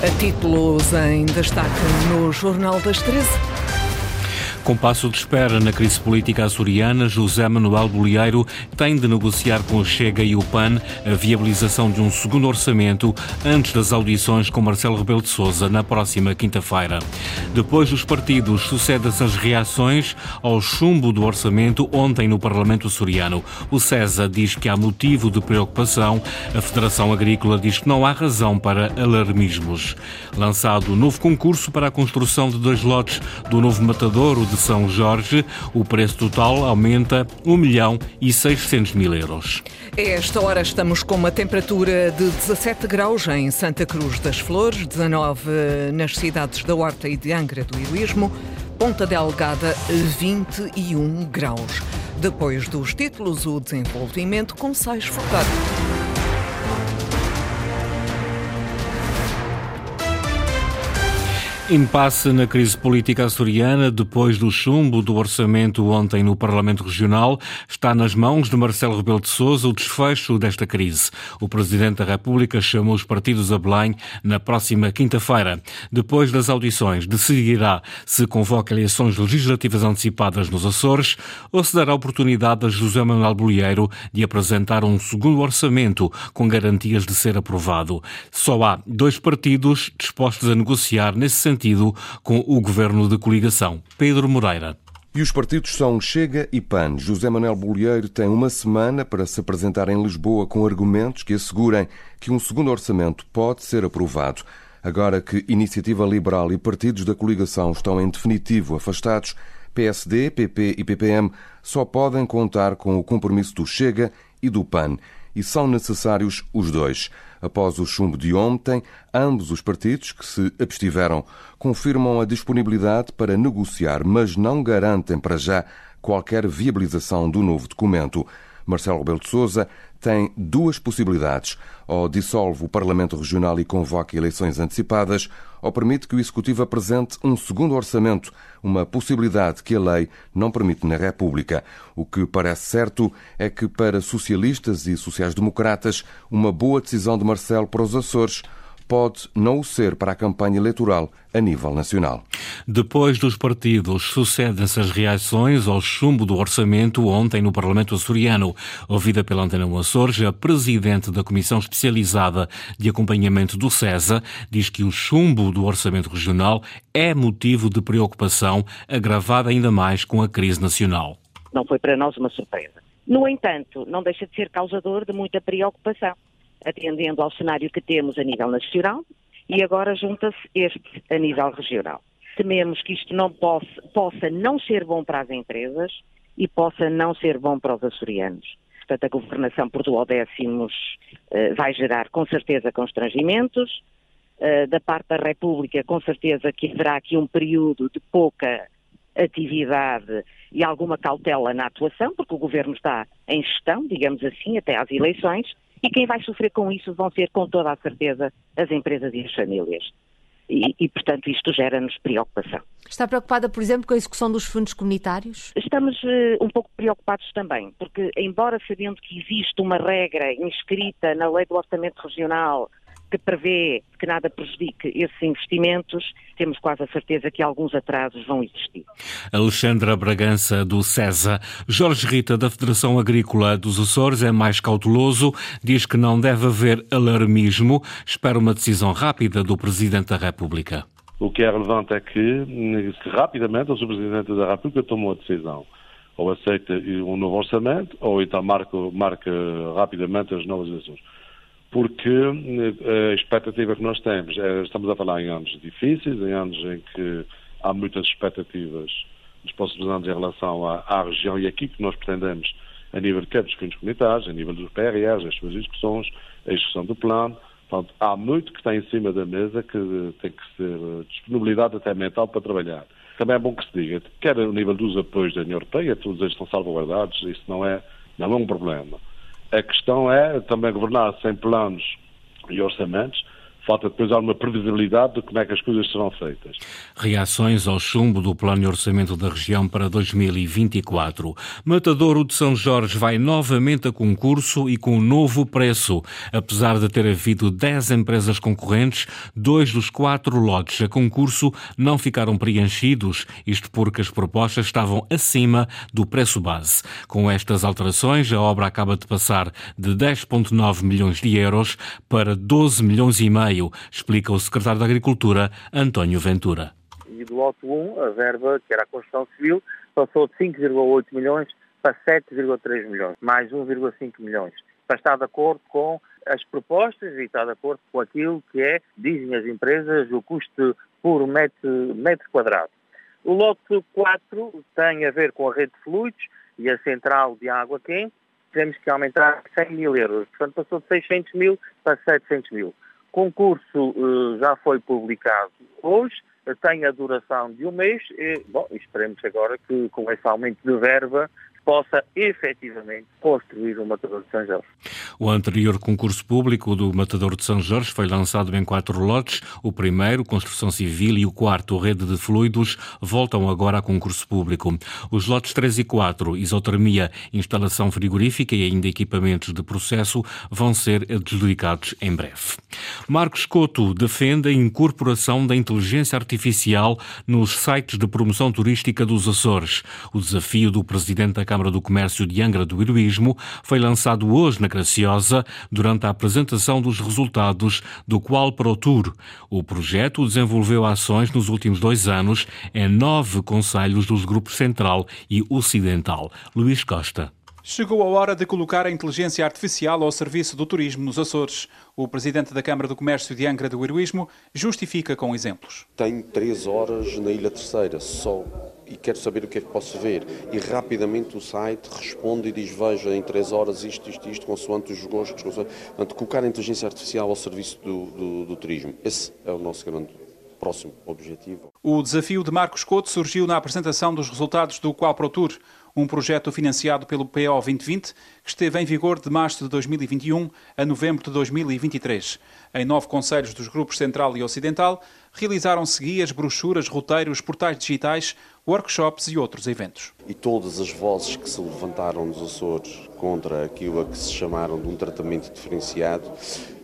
A títulos em destaque no Jornal das 13. Com passo de espera na crise política açoriana, José Manuel Bolieiro tem de negociar com o Chega e o PAN a viabilização de um segundo orçamento antes das audições com Marcelo Rebelo de Sousa na próxima quinta-feira. Depois dos partidos, sucedem-se as reações ao chumbo do orçamento ontem no Parlamento açoriano. O CESA diz que há motivo de preocupação, a Federação Agrícola diz que não há razão para alarmismos. Lançado novo concurso para a construção de dois lotes do novo matadouro de são Jorge, o preço total aumenta 1 milhão e 600 mil euros. A esta hora estamos com uma temperatura de 17 graus em Santa Cruz das Flores, 19 nas cidades da Horta e de Angra do Heroísmo, Ponta Delgada 21 graus. Depois dos títulos, o desenvolvimento com sais Furtado. Impasse na crise política açoriana depois do chumbo do orçamento ontem no Parlamento Regional. Está nas mãos de Marcelo Rebelo de Sousa o desfecho desta crise. O Presidente da República chamou os partidos a Belém na próxima quinta-feira. Depois das audições, decidirá se convoca eleições legislativas antecipadas nos Açores ou se dará oportunidade a José Manuel Bolieiro de apresentar um segundo orçamento com garantias de ser aprovado. Só há dois partidos dispostos a negociar nesse sentido com o governo de coligação. Pedro Moreira. E os partidos são Chega e PAN. José Manuel Bolieiro tem uma semana para se apresentar em Lisboa com argumentos que assegurem que um segundo orçamento pode ser aprovado. Agora que Iniciativa Liberal e partidos da coligação estão em definitivo afastados, PSD, PP e PPM só podem contar com o compromisso do Chega e do PAN. E são necessários os dois. Após o chumbo de ontem, ambos os partidos que se abstiveram confirmam a disponibilidade para negociar, mas não garantem para já qualquer viabilização do novo documento. Marcelo Rebelo de Sousa tem duas possibilidades. Ou dissolve o Parlamento Regional e convoca eleições antecipadas, ou permite que o Executivo apresente um segundo orçamento, uma possibilidade que a lei não permite na República. O que parece certo é que, para socialistas e sociais-democratas, uma boa decisão de Marcelo para os Açores pode não o ser para a campanha eleitoral a nível nacional. Depois dos partidos, sucedem-se as reações ao chumbo do orçamento ontem no Parlamento açoriano. Ouvida pela Antena Açores, a presidente da Comissão Especializada de Acompanhamento do CESA diz que o chumbo do orçamento regional é motivo de preocupação, agravada ainda mais com a crise nacional. Não foi para nós uma surpresa. No entanto, não deixa de ser causador de muita preocupação atendendo ao cenário que temos a nível nacional e agora junta-se este a nível regional. Tememos que isto não possa, possa não ser bom para as empresas e possa não ser bom para os açorianos. Portanto, a governação por duodécimos uh, vai gerar com certeza constrangimentos. Uh, da parte da República, com certeza que haverá aqui um período de pouca atividade e alguma cautela na atuação, porque o governo está em gestão, digamos assim, até às eleições, e quem vai sofrer com isso vão ser, com toda a certeza, as empresas e as famílias. E, e, portanto, isto gera-nos preocupação. Está preocupada, por exemplo, com a execução dos fundos comunitários? Estamos uh, um pouco preocupados também, porque, embora sabendo que existe uma regra inscrita na Lei do Orçamento Regional que prevê que nada prejudique esses investimentos, temos quase a certeza que alguns atrasos vão existir. Alexandra Bragança, do CESA. Jorge Rita, da Federação Agrícola dos Açores, é mais cauteloso, diz que não deve haver alarmismo, espera uma decisão rápida do Presidente da República. O que é relevante é que, que rapidamente o Sr. Presidente da República tomou a decisão ou aceita um novo orçamento, ou então marca, marca rapidamente as novas eleições porque eh, a expectativa que nós temos, é, estamos a falar em anos difíceis, em anos em que há muitas expectativas nos próximos anos em relação à, à região e aqui que nós pretendemos a nível de campos comunitários, a nível dos PRRs, as suas discussões, a execução do plano. Portanto, há muito que está em cima da mesa que tem que ser eh, disponibilidade até mental para trabalhar. Também é bom que se diga, quer a nível dos apoios da União Europeia, todos eles estão salvaguardados, isso não é, não é um problema. A questão é também governar sem planos e orçamentos falta depois alguma previsibilidade de como é que as coisas serão feitas. Reações ao chumbo do plano de orçamento da região para 2024. Matadouro de São Jorge vai novamente a concurso e com um novo preço. Apesar de ter havido 10 empresas concorrentes, dois dos quatro lotes a concurso não ficaram preenchidos, isto porque as propostas estavam acima do preço base. Com estas alterações, a obra acaba de passar de 10,9 milhões de euros para 12 milhões e meio explica o secretário da Agricultura, António Ventura. E do Auto 1, a verba, que era a construção civil, passou de 5,8 milhões para 7,3 milhões, mais 1,5 milhões. Para estar de acordo com as propostas e está de acordo com aquilo que é, dizem as empresas, o custo por metro, metro quadrado. O lote 4 tem a ver com a rede de fluidos e a central de água quente. Temos que aumentar 100 mil euros. Portanto, passou de 600 mil para 700 mil concurso uh, já foi publicado hoje, tem a duração de um mês e, bom, esperemos agora que com esse aumento de verba possa efetivamente construir o Matador de São Jorge. O anterior concurso público do Matador de São Jorge foi lançado em quatro lotes. O primeiro, construção civil, e o quarto, rede de fluidos, voltam agora a concurso público. Os lotes 3 e 4, isotermia, instalação frigorífica e ainda equipamentos de processo, vão ser adjudicados em breve. Marcos Couto defende a incorporação da inteligência artificial nos sites de promoção turística dos Açores. O desafio do presidente da Câmara Câmara do Comércio de Angra do Heroísmo foi lançado hoje na Graciosa durante a apresentação dos resultados do Qual Pro Tour. O projeto desenvolveu ações nos últimos dois anos em nove conselhos dos grupos Central e Ocidental. Luís Costa. Chegou a hora de colocar a inteligência artificial ao serviço do turismo nos Açores. O presidente da Câmara do Comércio de Angra do Heroísmo justifica com exemplos. Tenho três horas na Ilha Terceira só e quero saber o que é que posso ver. E rapidamente o site responde e diz: Veja, em três horas isto, isto, isto, consoante os gostos. Consoante... Portanto, colocar a inteligência artificial ao serviço do, do, do turismo. Esse é o nosso grande próximo objetivo. O desafio de Marcos Couto surgiu na apresentação dos resultados do Qual Pro Tour, um projeto financiado pelo PO 2020 que esteve em vigor de março de 2021 a novembro de 2023. Em nove conselhos dos grupos Central e Ocidental, realizaram-se guias, brochuras, roteiros, portais digitais, workshops e outros eventos. E todas as vozes que se levantaram nos Açores contra aquilo a que se chamaram de um tratamento diferenciado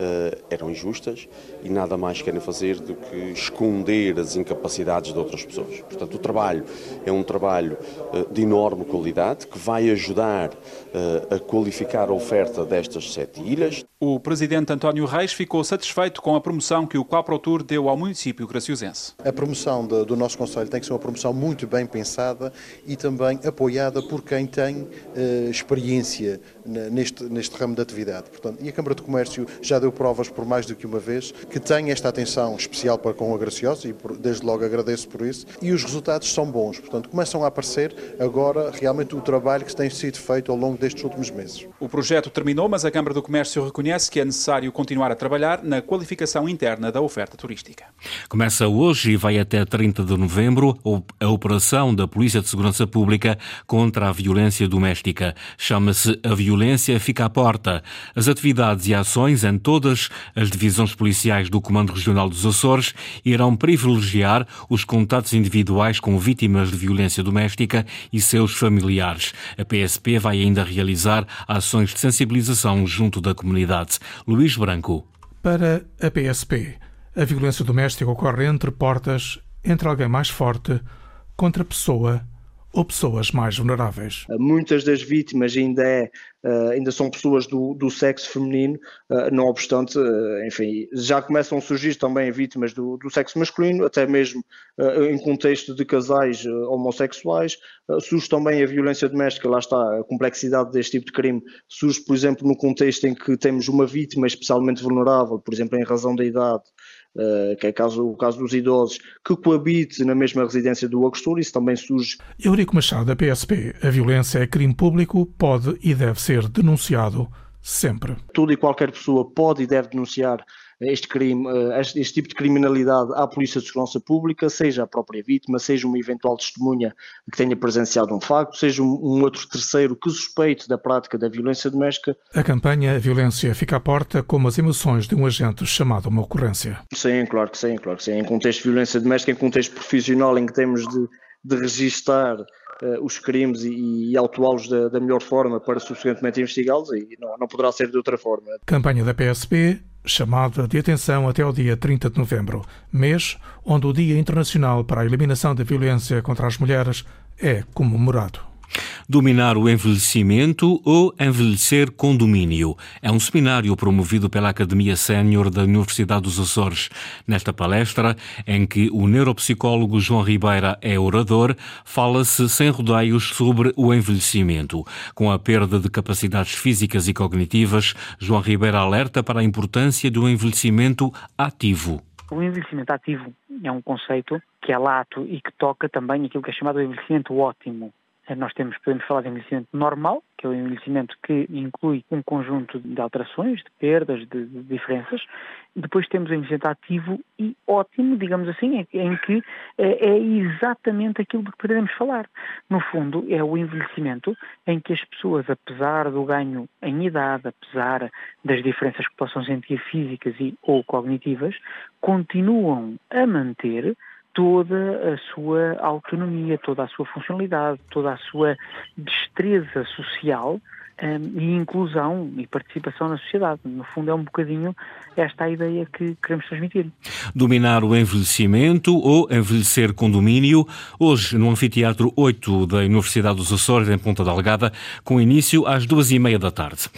uh, eram injustas e nada mais querem fazer do que esconder as incapacidades de outras pessoas. Portanto, o trabalho é um trabalho uh, de enorme qualidade que vai ajudar uh, a qualificar a oferta destas sete ilhas. O presidente António Reis ficou satisfeito com a promoção que o Quaprotur deu ao município graciosense. A promoção de, do nosso Conselho tem que ser uma promoção muito bem pensada e também apoiada por quem tem experiência neste, neste ramo de atividade. Portanto, e a Câmara de Comércio já deu provas por mais do que uma vez que tem esta atenção especial para com a Graciosa e desde logo agradeço por isso. E os resultados são bons, portanto começam a aparecer agora realmente o trabalho que tem sido feito ao longo destes últimos meses. O projeto terminou, mas a Câmara do Comércio reconhece que é necessário continuar a trabalhar na qualificação interna da oferta turística. Começa hoje e vai até 30 de novembro a operação da Polícia de Segurança Pública contra a violência doméstica. Chama-se A Violência Fica à Porta. As atividades e ações em todas as divisões policiais do Comando Regional dos Açores irão privilegiar os contatos individuais com vítimas de violência doméstica e seus familiares. A PSP vai ainda realizar ações de sensibilização junto da comunidade. Luís Branco. Para a PSP, a violência doméstica ocorre entre portas, entre alguém mais forte contra pessoa ou pessoas mais vulneráveis. Muitas das vítimas ainda, é, eh, ainda são pessoas do, do sexo feminino, eh, não obstante, eh, enfim, já começam a surgir também vítimas do, do sexo masculino, até mesmo em contexto de casais homossexuais. Surge também a violência doméstica, lá está a complexidade deste tipo de crime. Surge, por exemplo, no contexto em que temos uma vítima especialmente vulnerável, por exemplo, em razão da idade, Uh, que é caso, o caso dos idosos, que coabite na mesma residência do agrestor, isso também surge. Eurico Machado, da PSP, a violência é crime público, pode e deve ser denunciado sempre. Tudo e qualquer pessoa pode e deve denunciar este crime, este, este tipo de criminalidade à Polícia de Segurança Pública, seja a própria vítima, seja uma eventual testemunha que tenha presenciado um facto, seja um, um outro terceiro que suspeite da prática da violência doméstica. A campanha A Violência Fica à Porta como as emoções de um agente chamado a uma ocorrência. Sim, claro que sim, claro que sim. Em contexto de violência doméstica, em contexto profissional em que temos de, de registar uh, os crimes e, e autuá-los da, da, melhor forma para subsequentemente investigá-los e não, não poderá ser de outra forma. Campanha da PSP, chamada de atenção até o dia 30 de novembro, mês onde o Dia Internacional para a Eliminação da Violência contra as Mulheres é comemorado. Dominar o envelhecimento ou envelhecer com domínio. É um seminário promovido pela Academia Sénior da Universidade dos Açores. Nesta palestra, em que o neuropsicólogo João Ribeira é orador, fala-se sem rodeios sobre o envelhecimento. Com a perda de capacidades físicas e cognitivas, João Ribeira alerta para a importância do envelhecimento ativo. O envelhecimento ativo é um conceito que é lato e que toca também aquilo que é chamado envelhecimento ótimo. Nós temos, podemos falar de envelhecimento normal, que é o envelhecimento que inclui um conjunto de alterações, de perdas, de, de diferenças. Depois temos o envelhecimento ativo e ótimo, digamos assim, em que é, é exatamente aquilo de que podemos falar. No fundo, é o envelhecimento em que as pessoas, apesar do ganho em idade, apesar das diferenças que possam sentir físicas e ou cognitivas, continuam a manter toda a sua autonomia, toda a sua funcionalidade, toda a sua destreza social e inclusão e participação na sociedade. No fundo, é um bocadinho esta a ideia que queremos transmitir. Dominar o envelhecimento ou envelhecer com domínio, hoje no Anfiteatro 8 da Universidade dos Açores, em Ponta Delgada, com início às duas e meia da tarde.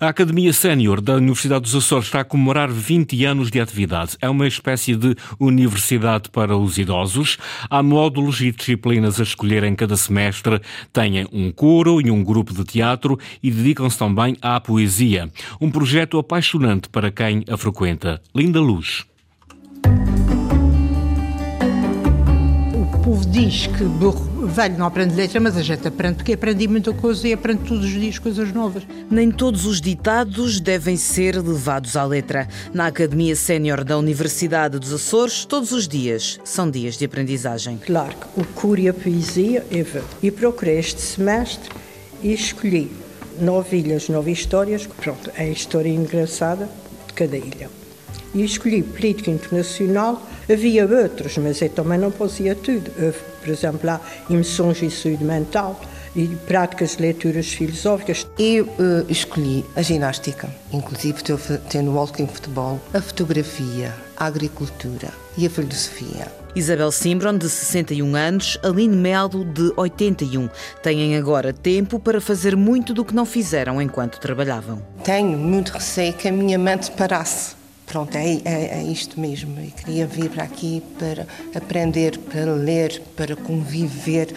A Academia Sénior da Universidade dos Açores está a comemorar 20 anos de atividade. É uma espécie de universidade para os idosos. Há módulos e disciplinas a escolher em cada semestre. Têm um coro e um grupo de teatro e dedicam-se também à poesia. Um projeto apaixonante para quem a frequenta. Linda Luz. O povo diz que burro velho não aprende letra, mas a gente aprende porque aprendi muita coisa e aprende todos os dias coisas novas. Nem todos os ditados devem ser levados à letra. Na Academia Sénior da Universidade dos Açores, todos os dias são dias de aprendizagem. Claro que o curo e a poesia vou. E procurei este semestre e escolhi nove ilhas, nove histórias. Pronto, é a história engraçada de cada ilha. E escolhi política internacional. Havia outros, mas eu também não fazia tudo. Houve, por exemplo, lá emoções e saúde mental e práticas de leituras filosóficas. Eu uh, escolhi a ginástica, inclusive tendo walking futebol, a fotografia, a agricultura e a filosofia. Isabel Simbron, de 61 anos, Aline Melo, de 81. Têm agora tempo para fazer muito do que não fizeram enquanto trabalhavam. Tenho muito receio que a minha mente parasse. Pronto, é, é, é isto mesmo. Eu queria vir para aqui para aprender, para ler, para conviver,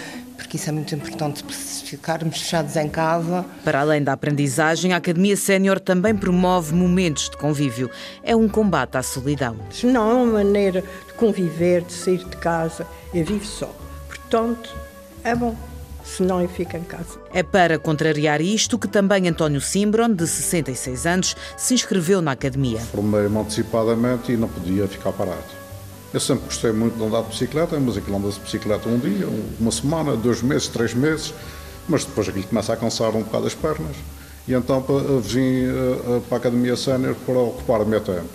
porque isso é muito importante se ficarmos fechados em casa. Para além da aprendizagem, a Academia Sénior também promove momentos de convívio. É um combate à solidão. Não é uma maneira de conviver, de sair de casa. Eu vivo só. Portanto, é bom senão eu fico em casa. É para contrariar isto que também António Simbron, de 66 anos, se inscreveu na academia. Formei-me antecipadamente e não podia ficar parado. Eu sempre gostei muito de andar de bicicleta, mas aquilo anda de bicicleta um dia, uma semana, dois meses, três meses, mas depois aquilo começa a cansar um bocado as pernas. E então vim eh, eh, para a Academia Sénior para ocupar o meu tempo.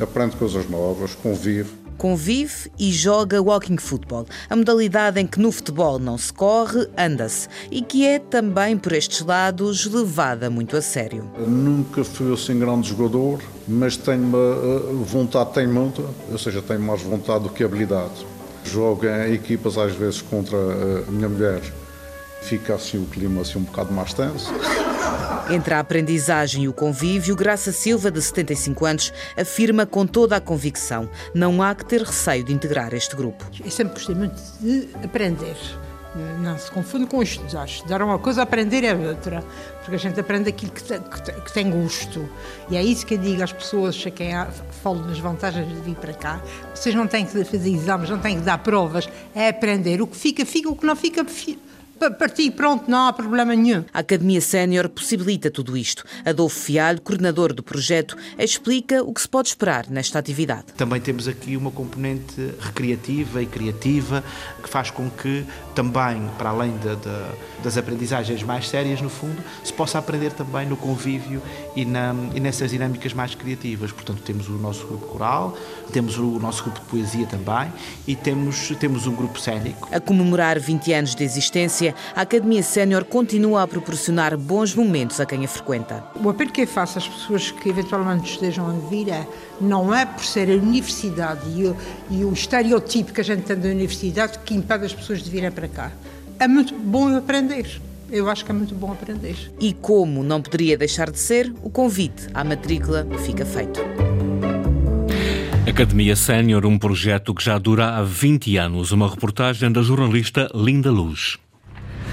Aprendo coisas novas, convivo convive e joga walking football, a modalidade em que no futebol não se corre, anda-se, e que é também por estes lados levada muito a sério. Nunca fui assim grande jogador, mas tenho uma eh, vontade, tenho muita, ou seja, tenho mais vontade do que habilidade. Jogo em equipas às vezes contra eh, a minha mulher, fica assim o clima assim um bocado mais tenso. Entre a aprendizagem e o convívio, Graça Silva, de 75 anos, afirma com toda a convicção: não há que ter receio de integrar este grupo. Eu sempre gostei muito de aprender. Não se confunde com estudar. Estudar é uma coisa, aprender é outra. Porque a gente aprende aquilo que tem, que tem gosto. E é isso que eu digo às pessoas, a quem falo das vantagens de vir para cá. Vocês não têm que fazer exames, não têm que dar provas. É aprender. O que fica, fica. O que não fica, fica partir pronto, não há problema nenhum. A Academia Sénior possibilita tudo isto. Adolfo Fialho, coordenador do projeto, explica o que se pode esperar nesta atividade. Também temos aqui uma componente recreativa e criativa que faz com que também, para além de, de, das aprendizagens mais sérias, no fundo, se possa aprender também no convívio e, na, e nessas dinâmicas mais criativas. Portanto, temos o nosso grupo coral, temos o nosso grupo de poesia também e temos, temos um grupo cénico. A comemorar 20 anos de existência, a Academia Sénior continua a proporcionar bons momentos a quem a frequenta. O apelo que eu faço às pessoas que eventualmente estejam a vir é não é por ser a universidade e o, e o estereotipo que a gente tem da universidade que impede as pessoas de virem para cá. É muito bom aprender. Eu acho que é muito bom aprender. E como não poderia deixar de ser, o convite à matrícula fica feito. Academia Sénior, um projeto que já dura há 20 anos. Uma reportagem da jornalista Linda Luz.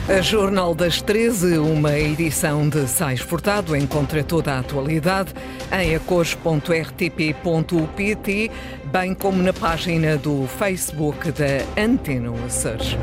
A Jornal das 13, uma edição de Sais Furtado, encontra toda a atualidade em acores.rtp.pt, bem como na página do Facebook da Antena Açores.